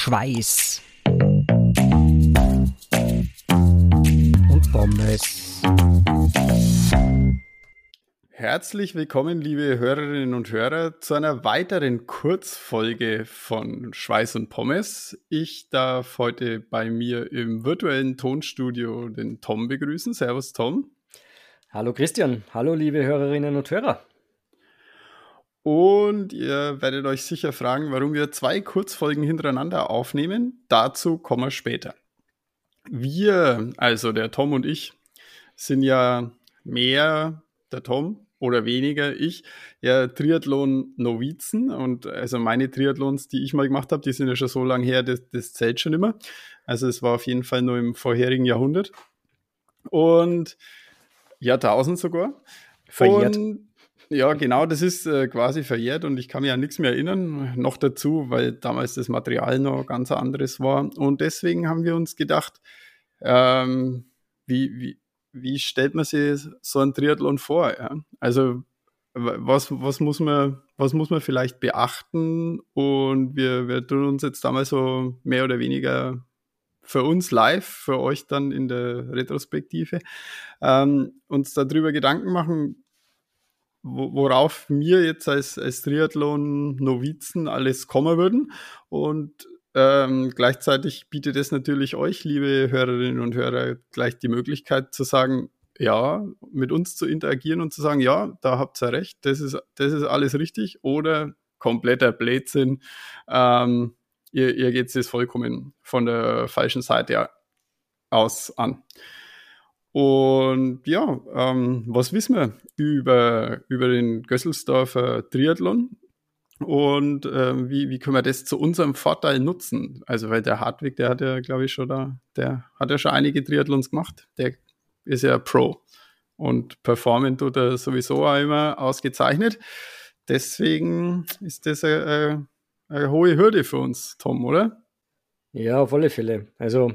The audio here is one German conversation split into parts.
Schweiß und Pommes. Herzlich willkommen, liebe Hörerinnen und Hörer, zu einer weiteren Kurzfolge von Schweiß und Pommes. Ich darf heute bei mir im virtuellen Tonstudio den Tom begrüßen. Servus, Tom. Hallo, Christian. Hallo, liebe Hörerinnen und Hörer. Und ihr werdet euch sicher fragen, warum wir zwei Kurzfolgen hintereinander aufnehmen. Dazu kommen wir später. Wir, also der Tom und ich, sind ja mehr der Tom oder weniger ich, ja Triathlon-Novizen. Und also meine Triathlons, die ich mal gemacht habe, die sind ja schon so lange her, das, das zählt schon immer. Also es war auf jeden Fall nur im vorherigen Jahrhundert. Und Jahrtausend sogar. Verjährt. Und ja, genau, das ist äh, quasi verjährt und ich kann mich an nichts mehr erinnern. Noch dazu, weil damals das Material noch ganz anderes war. Und deswegen haben wir uns gedacht, ähm, wie, wie, wie stellt man sich so ein Triathlon vor? Ja? Also was, was, muss man, was muss man vielleicht beachten? Und wir, wir tun uns jetzt damals so mehr oder weniger für uns live, für euch dann in der Retrospektive, ähm, uns darüber Gedanken machen, worauf wir jetzt als, als Triathlon-Novizen alles kommen würden. Und ähm, gleichzeitig bietet es natürlich euch, liebe Hörerinnen und Hörer, gleich die Möglichkeit zu sagen, ja, mit uns zu interagieren und zu sagen, ja, da habt ihr recht, das ist, das ist alles richtig oder kompletter Blödsinn. Ähm, ihr, ihr geht es vollkommen von der falschen Seite aus an. Und ja, ähm, was wissen wir über, über den Gösselsdorfer Triathlon? Und ähm, wie, wie können wir das zu unserem Vorteil nutzen? Also, weil der Hartwig, der hat ja, glaube ich, schon da, der hat ja schon einige Triathlons gemacht. Der ist ja Pro. Und performen tut er sowieso auch immer ausgezeichnet. Deswegen ist das eine, eine hohe Hürde für uns, Tom, oder? Ja, auf alle Fälle. Also,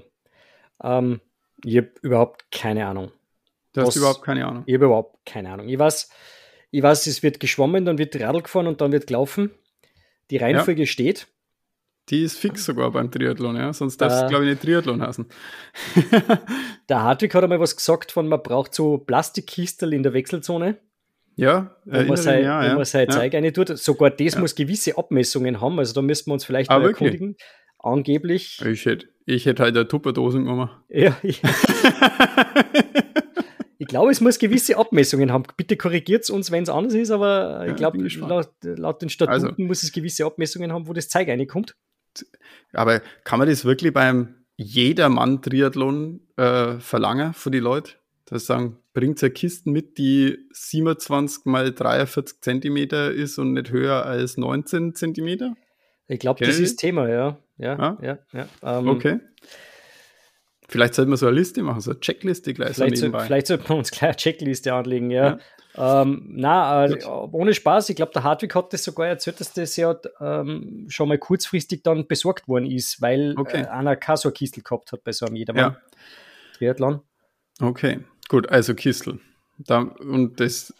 ähm, ich habe überhaupt keine Ahnung. Du hast Was, überhaupt keine Ahnung. Ich habe überhaupt keine Ahnung. Ich weiß, ich weiß, es wird geschwommen, dann wird Radl gefahren und dann wird gelaufen. Die Reihenfolge ja. steht. Die ist fix sogar beim Triathlon, ja. Sonst darfst du, äh, glaube ich, nicht Triathlon heißen. der Hartwig hat einmal was gesagt von, man braucht so Plastikkistel in der Wechselzone. Ja, wo man sein, ja, ja. sein ja. tut. Sogar das ja. muss gewisse Abmessungen haben. Also da müssen wir uns vielleicht ah, mal erkundigen. Angeblich. Ich hätte ich hätt halt eine Tupperdose genommen. Ja, ich, ich glaube, es muss gewisse Abmessungen haben. Bitte korrigiert es uns, wenn es anders ist, aber ich glaube, laut, laut, den Statuten also, muss es gewisse Abmessungen haben, wo das Zeug reinkommt. Aber kann man das wirklich beim Jedermann-Triathlon äh, verlangen von den Leuten? Dass sagen, bringt eine Kisten mit, die 27 mal 43 Zentimeter ist und nicht höher als 19 Zentimeter? Ich glaube, das ist Thema, ja. Ja, ah? ja, ja. Ähm, okay. Vielleicht sollten wir so eine Liste machen, so eine Checkliste gleich vielleicht so nebenbei. Vielleicht sollten wir uns gleich eine Checkliste anlegen, ja. ja. Ähm, na, äh, ohne Spaß, ich glaube, der Hartwig hat das sogar erzählt, dass das ja ähm, schon mal kurzfristig dann besorgt worden ist, weil okay. äh, einer keine so Kistel gehabt hat bei so einem Jedermann. Ja. Triathlon. Okay, gut, also Kistel. Da, und das,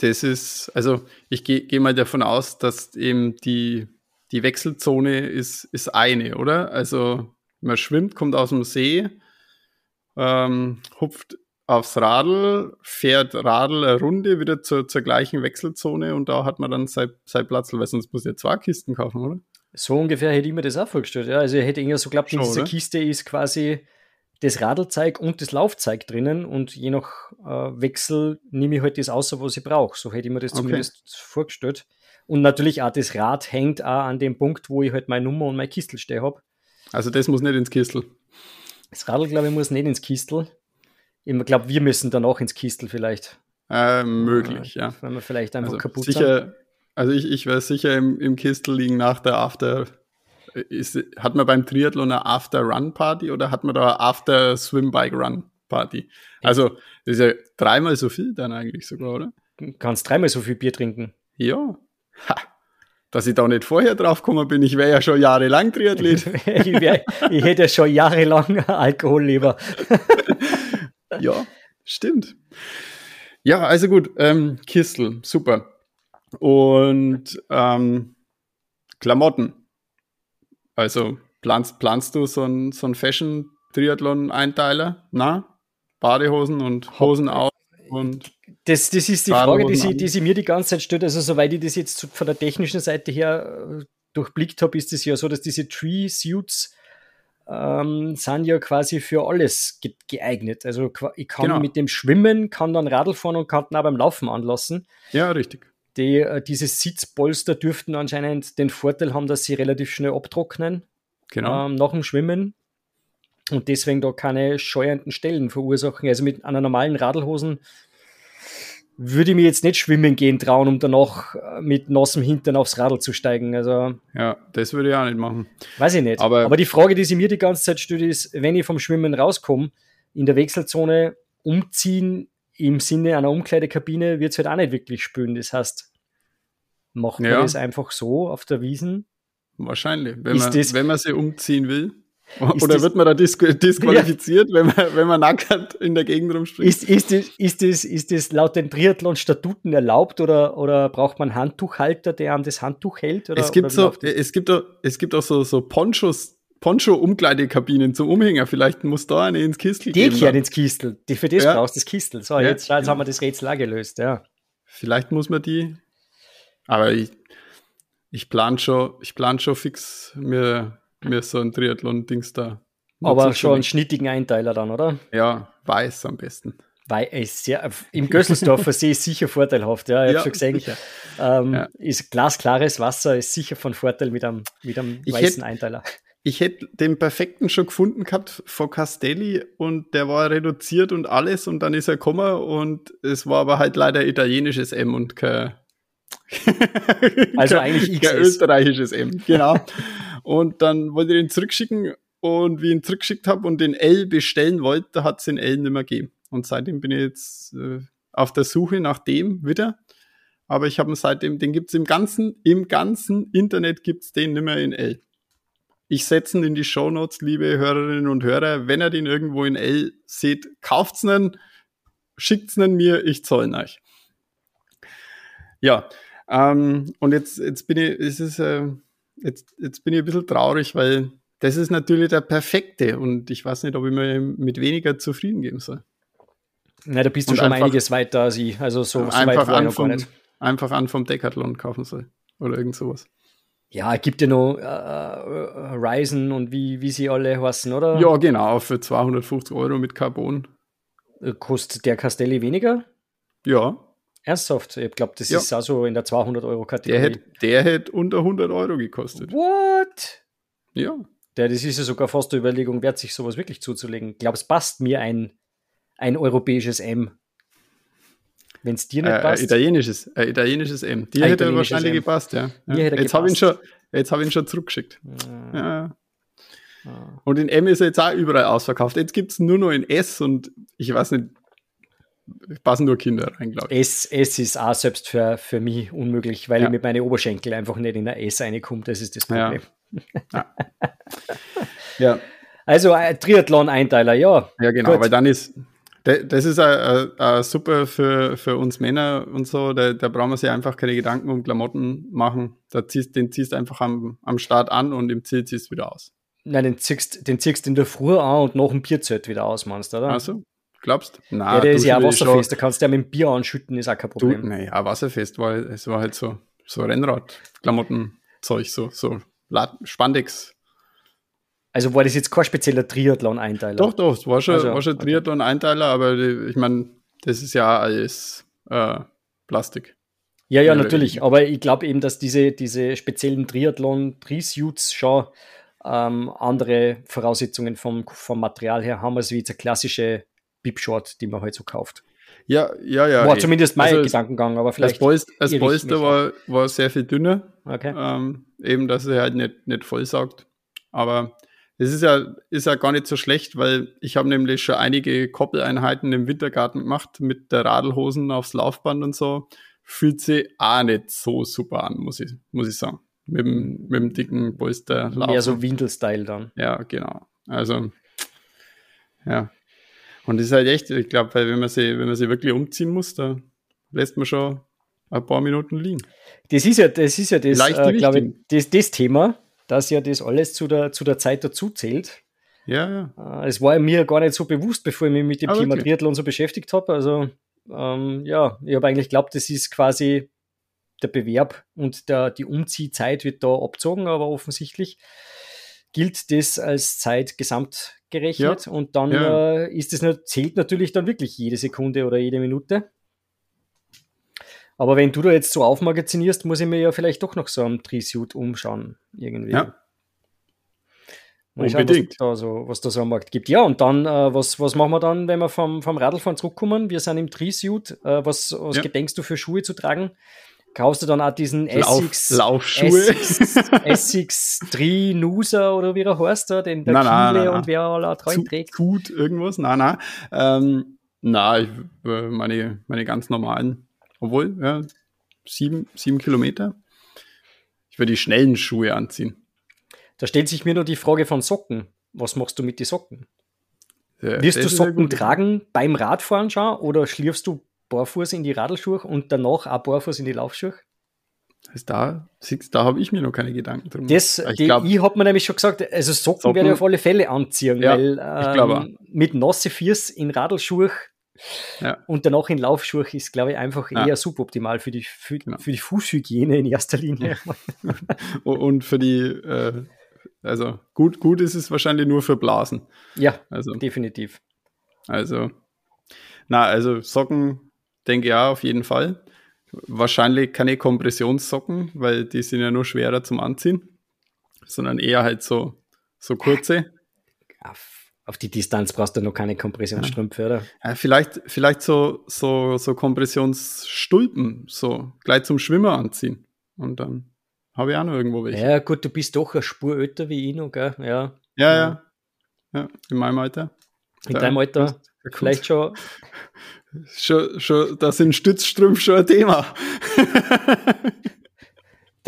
das ist, also ich gehe geh mal davon aus, dass eben die, die Wechselzone ist, ist eine, oder? Also man schwimmt, kommt aus dem See, ähm, hupft aufs Radl, fährt Radl eine Runde wieder zur, zur gleichen Wechselzone und da hat man dann sein, sein Platz, weil sonst muss ja zwei Kisten kaufen, oder? So ungefähr hätte ich mir das auch vorgestellt. Ja. Also ich hätte irgendwie so geglaubt, in dieser? Kiste ist quasi das Radlzeug und das Laufzeug drinnen und je nach äh, Wechsel nehme ich halt das außer, was ich brauche. So hätte ich mir das okay. zumindest vorgestellt. Und natürlich auch das Rad hängt auch an dem Punkt, wo ich halt meine Nummer und mein Kistel stehen habe. Also das muss nicht ins Kistel. Das Radl, glaube ich, muss nicht ins Kistel. Ich glaube, wir müssen dann auch ins Kistel vielleicht. Äh, möglich, äh, ja. Wenn wir vielleicht einfach also kaputt sicher, sind. Also ich, ich werde sicher im, im Kistel liegen nach der After. Ist, hat man beim Triathlon eine After-Run-Party oder hat man da eine After-Swim-Bike-Run-Party? Also das ist ja dreimal so viel dann eigentlich sogar, oder? Du kannst dreimal so viel Bier trinken. Ja. Ha dass ich da nicht vorher drauf gekommen bin. Ich wäre ja schon jahrelang Triathlet. ich, wär, ich hätte ja schon jahrelang Alkohol lieber. ja, stimmt. Ja, also gut, ähm, Kistel, super. Und ähm, Klamotten. Also planst, planst du so ein, so ein Fashion-Triathlon-Einteiler? Na? Badehosen und Hosen auf und. Das, das ist die Frage, die sie, die sie mir die ganze Zeit stellt. Also, soweit ich das jetzt von der technischen Seite her äh, durchblickt habe, ist es ja so, dass diese Tree-Suits ähm, sind ja quasi für alles ge geeignet. Also ich kann genau. mit dem Schwimmen, kann dann Radl fahren und kann dann auch beim Laufen anlassen. Ja, richtig. Die, äh, diese Sitzpolster dürften anscheinend den Vorteil haben, dass sie relativ schnell abtrocknen genau. ähm, nach dem Schwimmen und deswegen da keine scheuernden Stellen verursachen. Also mit einer normalen Radlhosen würde ich mir jetzt nicht schwimmen gehen trauen, um danach äh, mit nassem Hintern aufs Radl zu steigen. Also, ja, das würde ich auch nicht machen. Weiß ich nicht. Aber, Aber die Frage, die sie mir die ganze Zeit stellt, ist, wenn ich vom Schwimmen rauskomme, in der Wechselzone umziehen im Sinne einer Umkleidekabine wird es halt auch nicht wirklich spüren. Das heißt, macht man ja. das einfach so auf der Wiesen? Wahrscheinlich, wenn, man, das, wenn man sie umziehen will. Oder das, wird man da dis disqualifiziert, ja. wenn, man, wenn man nackt in der Gegend rumspringt? Ist, ist, das, ist, das, ist das laut den Triathlon-Statuten erlaubt oder, oder braucht man Handtuchhalter, der an das Handtuch hält? Oder, es, gibt so, es, gibt auch, es gibt auch so, so Ponchos, Poncho-Umkleidekabinen zum Umhänger. Vielleicht muss da eine ins Kistel Die geben. ins Kistel. Die für das ja. brauchst das Kistel. So, ja, jetzt, jetzt haben wir das Rätsel auch gelöst, ja. Vielleicht muss man die. Aber ich, ich plan schon, ich plan schon fix mir mir so ein Triathlon-Dings da. Aber schon einen schnittigen Einteiler dann, oder? Ja, weiß am besten. Weil es ja, im Gösselsdorfer See ist sicher vorteilhaft, ja. Ich ja, habe schon gesehen, ähm, ja. ist glasklares Wasser, ist sicher von Vorteil mit einem, mit einem ich weißen hätt, Einteiler. Ich hätte den perfekten schon gefunden gehabt vor Castelli und der war reduziert und alles und dann ist er gekommen und es war aber halt leider italienisches M und kein, also eigentlich kein österreichisches M. Genau. Und dann wollte ich ihn zurückschicken und wie ich ihn zurückgeschickt habe und den L bestellen wollte, hat es den L nicht mehr gegeben. Und seitdem bin ich jetzt äh, auf der Suche nach dem wieder. Aber ich habe ihn seitdem, den gibt es im ganzen, im ganzen Internet gibt es den nicht mehr in L. Ich setze ihn in die Show Notes, liebe Hörerinnen und Hörer. Wenn ihr den irgendwo in L seht, kauft's ihn, schickt's ihn mir, ich zahle euch. Ja, ähm, und jetzt, jetzt bin ich, es ist, äh, jetzt, jetzt bin ich ein bisschen traurig, weil das ist natürlich der perfekte und ich weiß nicht, ob ich mir mit weniger zufrieden geben soll. Na, da bist du und schon einiges weiter als ich. Also so, so einfach, weit an vom, einfach an vom Decathlon kaufen soll. Oder irgend sowas. Ja, gibt ja noch äh, äh, Ryzen und wie, wie sie alle heißen, oder? Ja, genau, für 250 Euro mit Carbon. Äh, kostet der Castelli weniger? Ja. Ernsthaft? Ich glaube, das ja. ist also in der 200 Euro Kategorie. Der hätte, der hätte unter 100 Euro gekostet. What? Ja. Der, das ist ja sogar fast eine Überlegung wert, sich sowas wirklich zuzulegen. Glaubst passt mir ein, ein europäisches M? Wenn es dir nicht äh, passt. Ein italienisches, ein italienisches M. Dir hätte wahrscheinlich M. gepasst, ja. ja. Jetzt habe ich, ihn schon, hab ich ihn schon zurückgeschickt. Ah. Ja. Ah. Und in M ist er jetzt auch überall ausverkauft. Jetzt gibt es nur noch in S und ich weiß nicht, passen nur Kinder rein, glaube ich. S, S ist auch selbst für, für mich unmöglich, weil ja. ich mit meinen Oberschenkel einfach nicht in der S reinkomme. Das ist das Problem. Ja. ja. Also äh, Triathlon-Einteiler, ja. Ja, genau, Gut. weil dann ist, das ist a, super für, für uns Männer und so. Da, da brauchen wir sich einfach keine Gedanken um Klamotten machen. Da ziehst, den ziehst du einfach am, am Start an und im Ziel ziehst du wieder aus. Nein, den ziehst, den ziehst in der Früh an und nach dem Bierzelt wieder aus, meinst du, oder? Achso, Glaubst du? Ja, der ist ja wasserfest, da kannst du ja mit dem Bier anschütten, ist auch kein Problem. Du, naja, wasserfest war, es war halt so, so Rennrad-Klamottenzeug, so, so Spandex. Also war das jetzt kein spezieller Triathlon-Einteiler? Doch, doch, es war schon, also, war schon. Triathlon-Einteiler, aber ich meine, das ist ja alles äh, Plastik. Ja, ja, natürlich. Aber ich glaube eben, dass diese, diese speziellen Triathlon-Tri-Suits schon ähm, andere Voraussetzungen vom, vom Material her haben, als wie jetzt eine klassische Bip-Short, die man halt so kauft. Ja, ja, ja. War ey. zumindest mein also Gedankengang, aber vielleicht. Das Polster, das Polster war, war sehr viel dünner. Okay. Ähm, eben, dass er halt nicht, nicht voll saugt. Aber es ist ja, ist ja gar nicht so schlecht, weil ich habe nämlich schon einige Koppeleinheiten im Wintergarten gemacht mit der Radlhosen aufs Laufband und so. Fühlt sich auch nicht so super an, muss ich, muss ich sagen mit dem, mit dem dicken Polster laufen. Mehr so Windel-Style dann. Ja, genau. Also, ja. Und das ist halt echt, ich glaube, weil wenn man sie, wenn man sie wirklich umziehen muss, da lässt man schon ein paar Minuten liegen. Das ist ja das, ist ja das, äh, glaube ich, das, das Thema. dass ja das alles zu der, zu der Zeit dazu zählt. Ja, ja. Äh, es war mir gar nicht so bewusst, bevor ich mich mit dem ah, Thema okay. Triathlon so beschäftigt habe. Also, ähm, ja, ich habe eigentlich geglaubt, das ist quasi der Bewerb und der, die Umziehzeit wird da abzogen, aber offensichtlich gilt das als Zeit gesamt gerechnet ja. und dann ja. äh, ist es zählt natürlich dann wirklich jede Sekunde oder jede Minute. Aber wenn du da jetzt so aufmagazinierst, muss ich mir ja vielleicht doch noch so am Trisuit umschauen. Irgendwie. Ja. Mal schauen, was da, so, was da so am Markt gibt. Ja, und dann, äh, was, was machen wir dann, wenn wir vom, vom Radlfahren zurückkommen? Wir sind im Trisuit. Äh, was was ja. gedenkst du für Schuhe zu tragen? Kaufst du dann auch diesen Essex, Laufschuhe? Essex, 3 Nusa oder wie er heißt, da, den der nein, nein, nein, und wer alle treu trägt? Gut, irgendwas? Nein, nein. Ähm, na, ich, äh, meine, meine ganz normalen obwohl, ja, sieben, sieben Kilometer. Ich würde die schnellen Schuhe anziehen. Da stellt sich mir nur die Frage von Socken. Was machst du mit den Socken? Ja, Wirst du Socken tragen beim Radfahren schon oder schlierfst du barfuß in die Radlschuhe und danach auch barfuß in die Laufschuhe? Also da, da habe ich mir noch keine Gedanken drum. Das, ich, ich habe mir nämlich schon gesagt, also Socken, Socken werde ich auf alle Fälle anziehen, ja, weil ähm, mit nasse Füße in Radlschuhe ja. Und danach in Laufschuhe ist, glaube ich, einfach eher ja. suboptimal für die, für, genau. für die Fußhygiene in erster Linie. und für die, äh, also gut, gut ist es wahrscheinlich nur für Blasen. Ja, also, definitiv. Also, na, also Socken denke ja auf jeden Fall. Wahrscheinlich keine Kompressionssocken, weil die sind ja nur schwerer zum Anziehen, sondern eher halt so, so kurze. Ja, auf die Distanz brauchst du noch keine Kompressionsstrümpfe, oder? Ja, vielleicht, vielleicht so, so, so Kompressionsstulpen, so gleich zum Schwimmer anziehen. Und dann habe ich auch noch irgendwo welche. Ja, gut, du bist doch eine Spur älter wie ich noch, gell? Ja, ja, ja. ja in meinem Alter. In deinem Alter vielleicht schon. schon, schon. Da sind Stützstrümpfe schon ein Thema.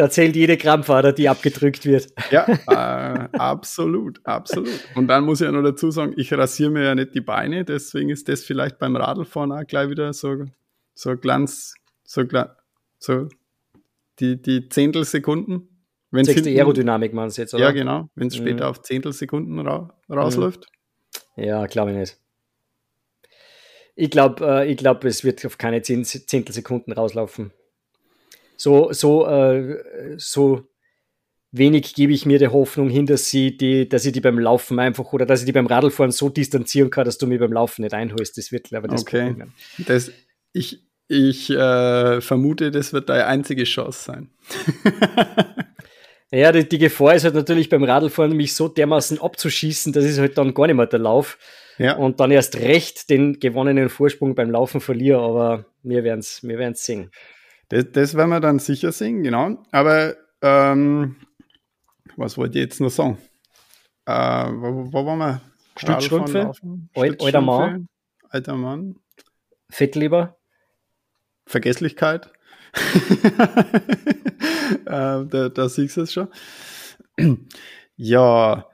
Da zählt jede Krampfader, die abgedrückt wird. Ja, äh, absolut, absolut. Und dann muss ich ja noch dazu sagen, ich rasiere mir ja nicht die Beine, deswegen ist das vielleicht beim Radlfahren auch gleich wieder so, so Glanz, so, so die, die Zehntelsekunden. Wenn's Sechste hinten, Aerodynamik meinst du jetzt, oder? Ja, genau, wenn es später mhm. auf Zehntelsekunden ra rausläuft. Ja, glaube ich nicht. Ich glaube, äh, glaub, es wird auf keine Zehntelsekunden rauslaufen so, so, äh, so wenig gebe ich mir die Hoffnung hin, dass sie die, dass ich die beim Laufen einfach oder dass ich die beim Radlfahren so distanzieren kann, dass du mich beim Laufen nicht einholst. Das wird, glaube ich, das okay. Problem. Das, ich ich äh, vermute, das wird deine einzige Chance sein. ja, die, die, Gefahr ist halt natürlich beim Radlfahren, mich so dermaßen abzuschießen, dass ich halt dann gar nicht mehr der Lauf. Ja. Und dann erst recht den gewonnenen Vorsprung beim Laufen verliere, aber wir werden es wir werden's sehen. Das, das werden wir dann sicher sehen, genau. Aber ähm, was wollte ich jetzt noch sagen? Äh, wo, wo waren wir? Stützstrümpfe, alter Mann. Alter Mann. Fettleber. Vergesslichkeit. äh, da, da siehst du es schon. ja.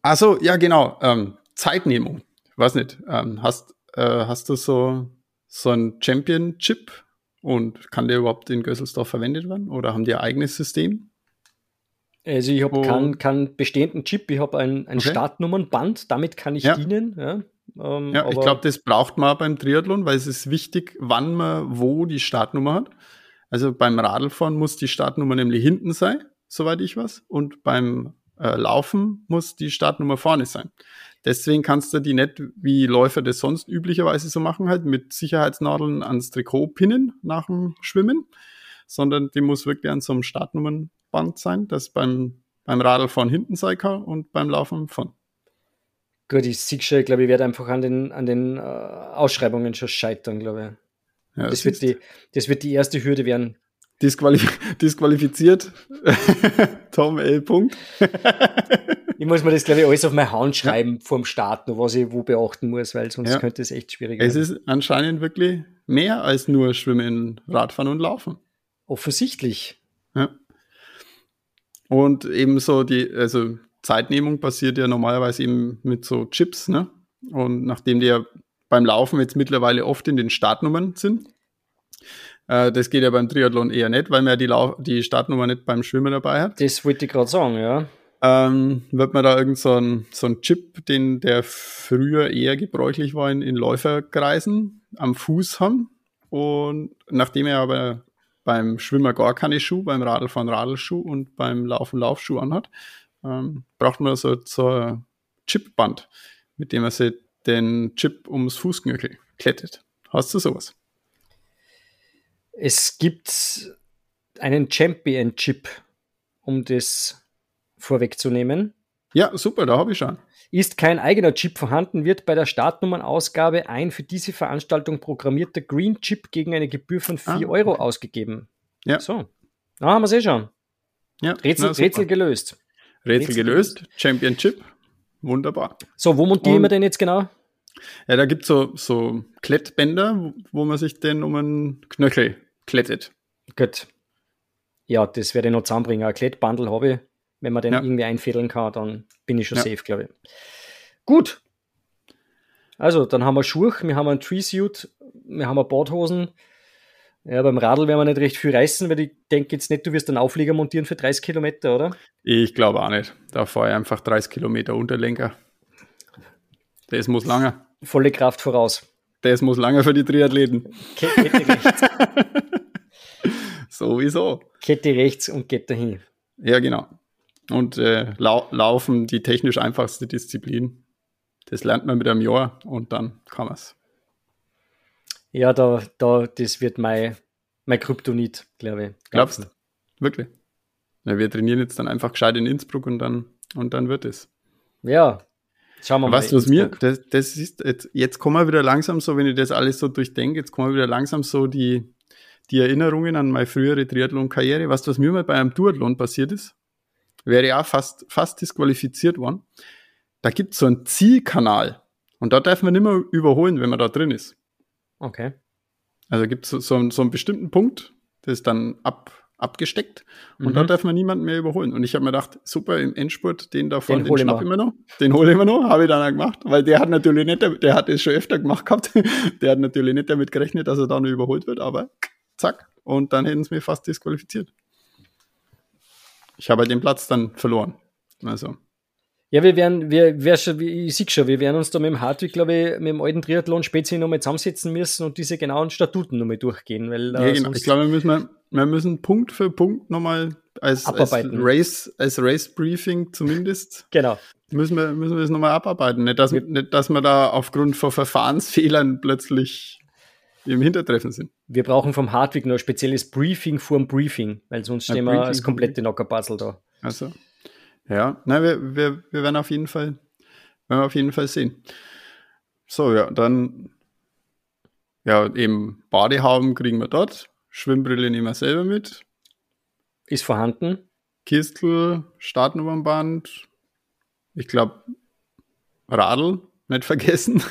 Also ja, genau. Ähm, Zeitnehmung. Ich weiß nicht. Ähm, hast, äh, hast du so, so ein Championship und kann der überhaupt in Gösselsdorf verwendet werden oder haben die ein eigenes System? Also ich habe keinen kein bestehenden Chip, ich habe ein, ein okay. Startnummernband, damit kann ich ja. dienen. Ja, ähm, ja ich glaube, das braucht man beim Triathlon, weil es ist wichtig, wann man wo die Startnummer hat. Also beim Radlfahren muss die Startnummer nämlich hinten sein, soweit ich weiß, und beim äh, Laufen muss die Startnummer vorne sein. Deswegen kannst du die nicht, wie Läufer das sonst üblicherweise so machen, halt mit Sicherheitsnadeln ans Trikot pinnen nach dem Schwimmen, sondern die muss wirklich an so einem Startnummernband sein, das beim, beim Radl von hinten sein kann und beim Laufen von. Gut, ich sehe schon, ich glaube, ich werde einfach an den, an den äh, Ausschreibungen schon scheitern, glaube ich. Ja, das, wird die, das wird die erste Hürde werden. Disqualif disqualifiziert. Tom L. Punkt. ich muss mir das, glaube ich, alles auf meine Hand schreiben ja. vorm Start, was ich wo beachten muss, weil sonst ja. könnte es echt schwierig werden. Es ist anscheinend wirklich mehr als nur Schwimmen, Radfahren und Laufen. Offensichtlich. Ja. Und ebenso die, also Zeitnehmung passiert ja normalerweise eben mit so Chips, ne? Und nachdem die ja beim Laufen jetzt mittlerweile oft in den Startnummern sind, Äh, das geht ja beim Triathlon eher nicht, weil man ja die, Lau die Startnummer nicht beim Schwimmen dabei hat. Das wollte ich gerade sagen, ja. Ähm, wird man da irgend so ein, so ein Chip, den der früher eher gebräuchlich war in, in Läuferkreisen, am Fuß haben. Und nachdem er aber beim Schwimmer gar keine Schuhe, beim Radlfahren Radlschuh und beim Laufen Laufschuh anhat, ähm, braucht man so, so ein Chipband, mit dem man sich den Chip ums Fußknöchel klettet. Hast du sowas? Es gibt einen Champion-Chip, um das vorwegzunehmen. Ja, super, da habe ich schon. Ist kein eigener Chip vorhanden, wird bei der Startnummernausgabe ein für diese Veranstaltung programmierter Green Chip gegen eine Gebühr von 4 ah, okay. Euro ausgegeben. Ja. So, da haben wir es eh schon. Ja, Rätsel, na, Rätsel gelöst. Rätsel, Rätsel gelöst, Champion Chip, wunderbar. So, wo montieren wir denn jetzt genau? Ja, da gibt es so, so Klettbänder, wo man sich den um einen Knöchel klettet. Gut. Ja, das werde ich noch zusammenbringen. Ein Klettbandel habe ich. Wenn man den ja. irgendwie einfädeln kann, dann bin ich schon ja. safe, glaube ich. Gut. Also, dann haben wir Schuhe, wir haben einen Tree-Suit, wir haben Badhosen. Ja, beim Radl werden wir nicht recht viel reißen, weil ich denke jetzt nicht, du wirst einen Auflieger montieren für 30 Kilometer, oder? Ich glaube auch nicht. Da fahre ich einfach 30 Kilometer Unterlenker. Das muss lange. Volle Kraft voraus. Das muss lange für die Triathleten. Kette rechts. Sowieso. Kette rechts und geht dahin. Ja, genau. Und äh, lau Laufen, die technisch einfachste Disziplin. Das lernt man mit einem Jahr und dann kann man es. Ja, da, da, das wird mein, mein Kryptonit, glaube ich. Glaubst du? Wirklich? Ja, wir trainieren jetzt dann einfach gescheit in Innsbruck und dann, und dann wird es. Ja, Schauen wir mal. Weißt du, was mir, das, das ist, jetzt, jetzt kommen wir wieder langsam so, wenn ich das alles so durchdenke, jetzt kommen wir wieder langsam so die, die Erinnerungen an meine frühere Triathlon-Karriere. Weißt du, was mir mal bei einem Duathlon passiert ist? Wäre ja fast, fast disqualifiziert worden. Da gibt es so einen Zielkanal. Und da darf man nicht mehr überholen, wenn man da drin ist. Okay. Also gibt es so, so, so einen bestimmten Punkt, das ist dann ab, abgesteckt und mhm. da darf man niemanden mehr überholen. Und ich habe mir gedacht, super, im Endspurt, den da vorne, den, den schnapp immer noch, den hole ich immer noch, habe ich dann auch gemacht, weil der hat natürlich nicht, der hat es schon öfter gemacht gehabt, der hat natürlich nicht damit gerechnet, dass er da noch überholt wird, aber zack, und dann hätten sie mir fast disqualifiziert. Ich habe halt den Platz dann verloren. Also. Ja, wir werden, wir, wir schon, ich sehe schon, wir werden uns da mit dem Hartwig, glaube ich, mit dem alten Triathlon speziell nochmal zusammensetzen müssen und diese genauen Statuten nochmal durchgehen. Weil, ja, genau. Ich glaube, wir müssen, wir müssen Punkt für Punkt nochmal als, als Race, als Race Briefing zumindest. genau. Müssen wir, müssen wir das nochmal abarbeiten. Nicht dass, nicht, dass wir da aufgrund von Verfahrensfehlern plötzlich im Hintertreffen sind. Wir brauchen vom Hartwig noch ein spezielles Briefing vor dem Briefing, weil sonst stehen wir als komplette Nockerpuzzle da. Also. Ja, na, wir, wir, wir werden auf jeden Fall, werden wir auf jeden Fall sehen. So, ja, dann ja, eben Badehauben kriegen wir dort, Schwimmbrille nehmen wir selber mit. Ist vorhanden. Kistel, Startnummernband, ich glaube Radl, nicht vergessen.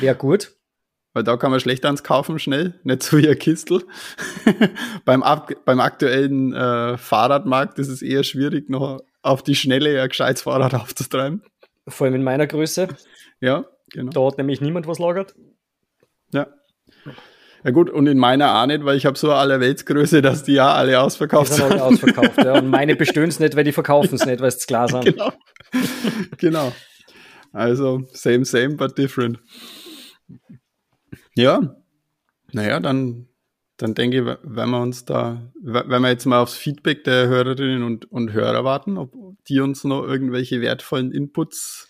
Ja, gut. Weil da kann man schlecht ans kaufen schnell, nicht so wie ein Kistel. beim, beim aktuellen äh, Fahrradmarkt ist es eher schwierig, noch auf die Schnelle ein gescheites Fahrrad aufzutreiben. Vor allem in meiner Größe. Ja, genau. Da hat nämlich niemand was lagert. Ja. Ja gut, und in meiner auch nicht, weil ich habe so eine Allerweltsgröße, dass die ja alle ausverkauft sind. Alle ausverkauft, ja. Und meine bestöhnen es nicht, weil die verkaufen es nicht, weil es klar sind. Genau. genau. Also same, same, but different. Ja. Naja, dann dann denke ich, wenn wir uns da, wenn wir jetzt mal aufs Feedback der Hörerinnen und, und Hörer warten, ob die uns noch irgendwelche wertvollen Inputs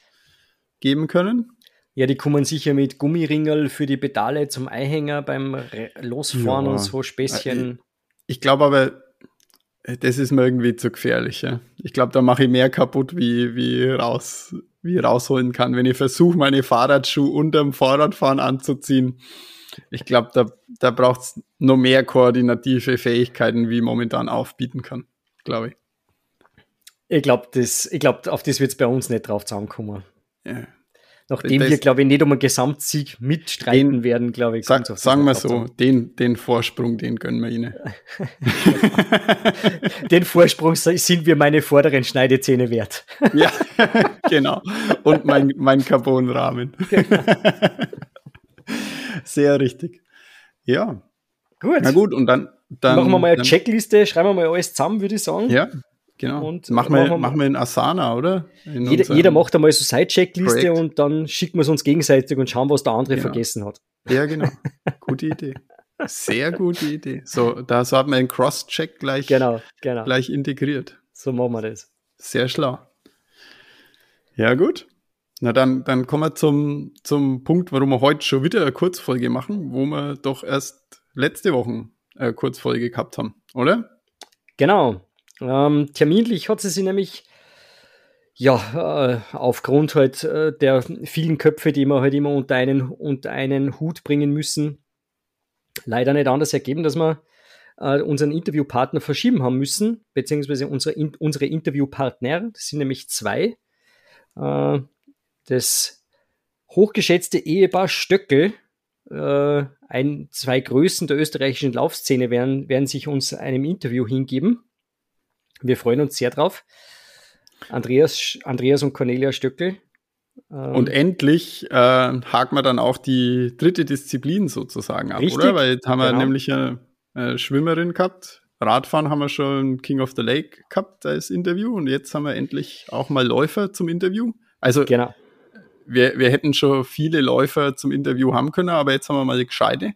geben können. Ja, die kommen sicher mit Gummiringel für die Pedale zum Eihänger beim Losfahren ja. und so Späßchen. Ich, ich glaube aber, das ist mir irgendwie zu gefährlich. Ja. Ich glaube, da mache ich mehr kaputt, wie, wie, raus, wie rausholen kann, wenn ich versuche, meine Fahrradschuhe unterm Fahrradfahren anzuziehen ich glaube, da, da braucht es noch mehr koordinative Fähigkeiten, wie momentan aufbieten kann, glaube ich. Ich glaube, glaub, auf das wird es bei uns nicht drauf zusammenkommen. Ja. Nachdem das, wir, glaube ich, nicht um einen Gesamtsieg mitstreiten den, werden, glaube ich. Sag, sagen wir so, den, den Vorsprung, den gönnen wir ihnen. den Vorsprung sind wir meine vorderen Schneidezähne wert. ja, genau. Und mein, mein Carbonrahmen. Genau. Sehr richtig. Ja. Gut. Na gut, und dann. dann machen wir mal eine Checkliste, schreiben wir mal alles zusammen, würde ich sagen. Ja, genau. Und machen wir, machen wir in Asana, oder? In jeder, jeder, macht einmal so seine Checkliste und dann schicken wir es uns gegenseitig und schauen, was der andere genau. vergessen hat. Ja, genau. Gute Idee. Sehr gute Idee. So, da hat man einen Cross-Check gleich, genau, genau. gleich integriert. So machen wir das. Sehr schlau. Ja, gut. Na dann, dann kommen wir zum, zum Punkt, warum wir heute schon wieder eine Kurzfolge machen, wo wir doch erst letzte Woche eine Kurzfolge gehabt haben, oder? Genau. Ähm, terminlich hat sie sich nämlich ja, äh, aufgrund halt äh, der vielen Köpfe, die wir halt immer unter einen, unter einen Hut bringen müssen, leider nicht anders ergeben, dass wir äh, unseren Interviewpartner verschieben haben müssen, beziehungsweise unsere, in, unsere Interviewpartner, das sind nämlich zwei. Äh, das hochgeschätzte Ehepaar Stöckel, äh, ein, zwei Größen der österreichischen Laufszene, werden, werden sich uns einem Interview hingeben. Wir freuen uns sehr drauf. Andreas, Andreas und Cornelia Stöckel. Ähm, und endlich äh, haken wir dann auch die dritte Disziplin sozusagen ab, richtig, oder? Weil jetzt haben wir genau. nämlich eine, eine Schwimmerin gehabt, Radfahren haben wir schon King of the Lake gehabt als Interview und jetzt haben wir endlich auch mal Läufer zum Interview. Also genau wir, wir hätten schon viele Läufer zum Interview haben können, aber jetzt haben wir mal die gescheite.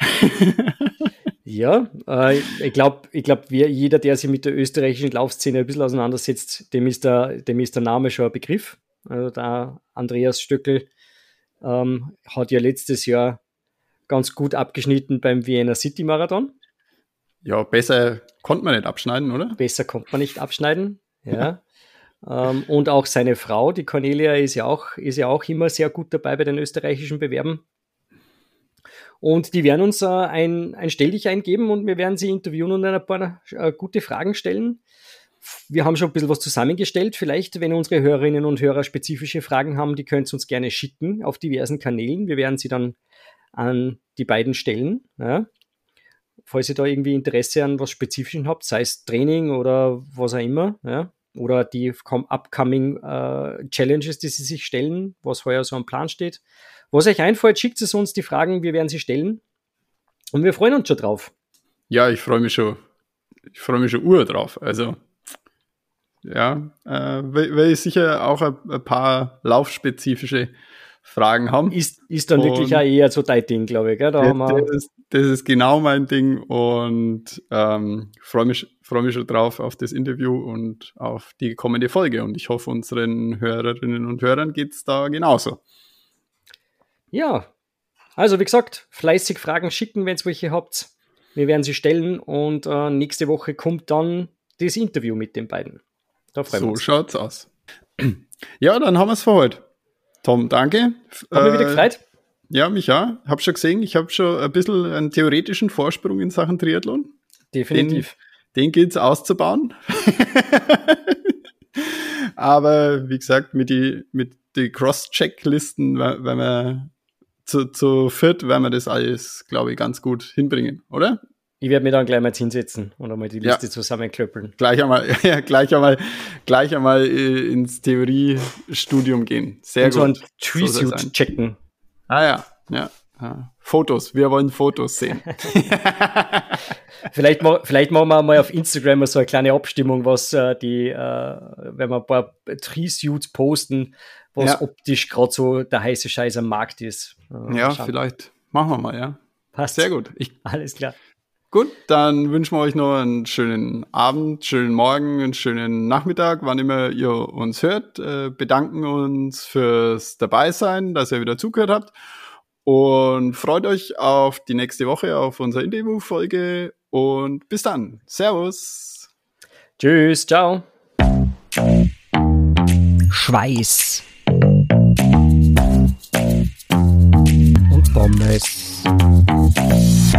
ja, äh, ich glaube, ich glaub, jeder, der sich mit der österreichischen Laufszene ein bisschen auseinandersetzt, dem ist der, dem ist der Name schon ein Begriff. Also da Andreas Stöckel ähm, hat ja letztes Jahr ganz gut abgeschnitten beim Vienna City Marathon. Ja, besser konnte man nicht abschneiden, oder? Besser konnte man nicht abschneiden, ja. Ähm, und auch seine Frau, die Cornelia, ist ja, auch, ist ja auch immer sehr gut dabei bei den österreichischen Bewerben. Und die werden uns äh, ein, ein Stelldich eingeben und wir werden sie interviewen und ein paar äh, gute Fragen stellen. Wir haben schon ein bisschen was zusammengestellt. Vielleicht, wenn unsere Hörerinnen und Hörer spezifische Fragen haben, die könnt ihr uns gerne schicken auf diversen Kanälen. Wir werden sie dann an die beiden stellen. Ja. Falls ihr da irgendwie Interesse an was Spezifischem habt, sei es Training oder was auch immer, ja, oder die upcoming äh, Challenges, die sie sich stellen, was heuer so am Plan steht. Was euch einfällt, schickt es uns die Fragen, wir werden sie stellen. Und wir freuen uns schon drauf. Ja, ich freue mich schon. Ich freue mich schon ur drauf. Also, ja, äh, will ich sicher auch ein, ein paar laufspezifische Fragen haben. Ist, ist dann und wirklich auch eher so dein Ding, glaube ich. Gell? Da das, das, das, ist genau mein Ding und ähm, freue mich, freu mich schon drauf auf das Interview und auf die kommende Folge. Und ich hoffe, unseren Hörerinnen und Hörern geht es da genauso. Ja, also wie gesagt, fleißig Fragen schicken, wenn es welche habt. Wir werden sie stellen und äh, nächste Woche kommt dann das Interview mit den beiden. Da freuen so wir uns. schaut's aus. Ja, dann haben wir es für heute. Tom, danke. Hat mich wieder gefreut. Ja, mich ja. Hab schon gesehen, ich habe schon ein bisschen einen theoretischen Vorsprung in Sachen Triathlon. Definitiv. Den, den gilt es auszubauen. Aber wie gesagt, mit die, mit die Cross-Check-Listen, wenn wir zu, zu viert, werden wir das alles, glaube ich, ganz gut hinbringen, oder? Ich werde mir dann gleich mal hinsetzen und einmal die Liste ja. zusammenklöppeln. Gleich einmal, ja, gleich einmal, gleich einmal äh, ins Theoriestudium gehen. Sehr und gut. So ein Tree-Suit so checken. Ah ja, ja, ja. Fotos. Wir wollen Fotos sehen. vielleicht, vielleicht machen wir mal auf Instagram so eine kleine Abstimmung, was äh, die, äh, wenn wir ein paar Tree-Suits posten, was ja. optisch gerade so der heiße Scheiß am Markt ist. Äh, ja, schauen. vielleicht. Machen wir mal, ja. Passt. Sehr gut. Ich, Alles klar. Gut, dann wünschen wir euch noch einen schönen Abend, schönen Morgen, einen schönen Nachmittag, wann immer ihr uns hört. Äh, bedanken uns fürs Dabeisein, dass ihr wieder zugehört habt. Und freut euch auf die nächste Woche, auf unsere Interview-Folge. Und bis dann. Servus. Tschüss, ciao. Schweiß platform です。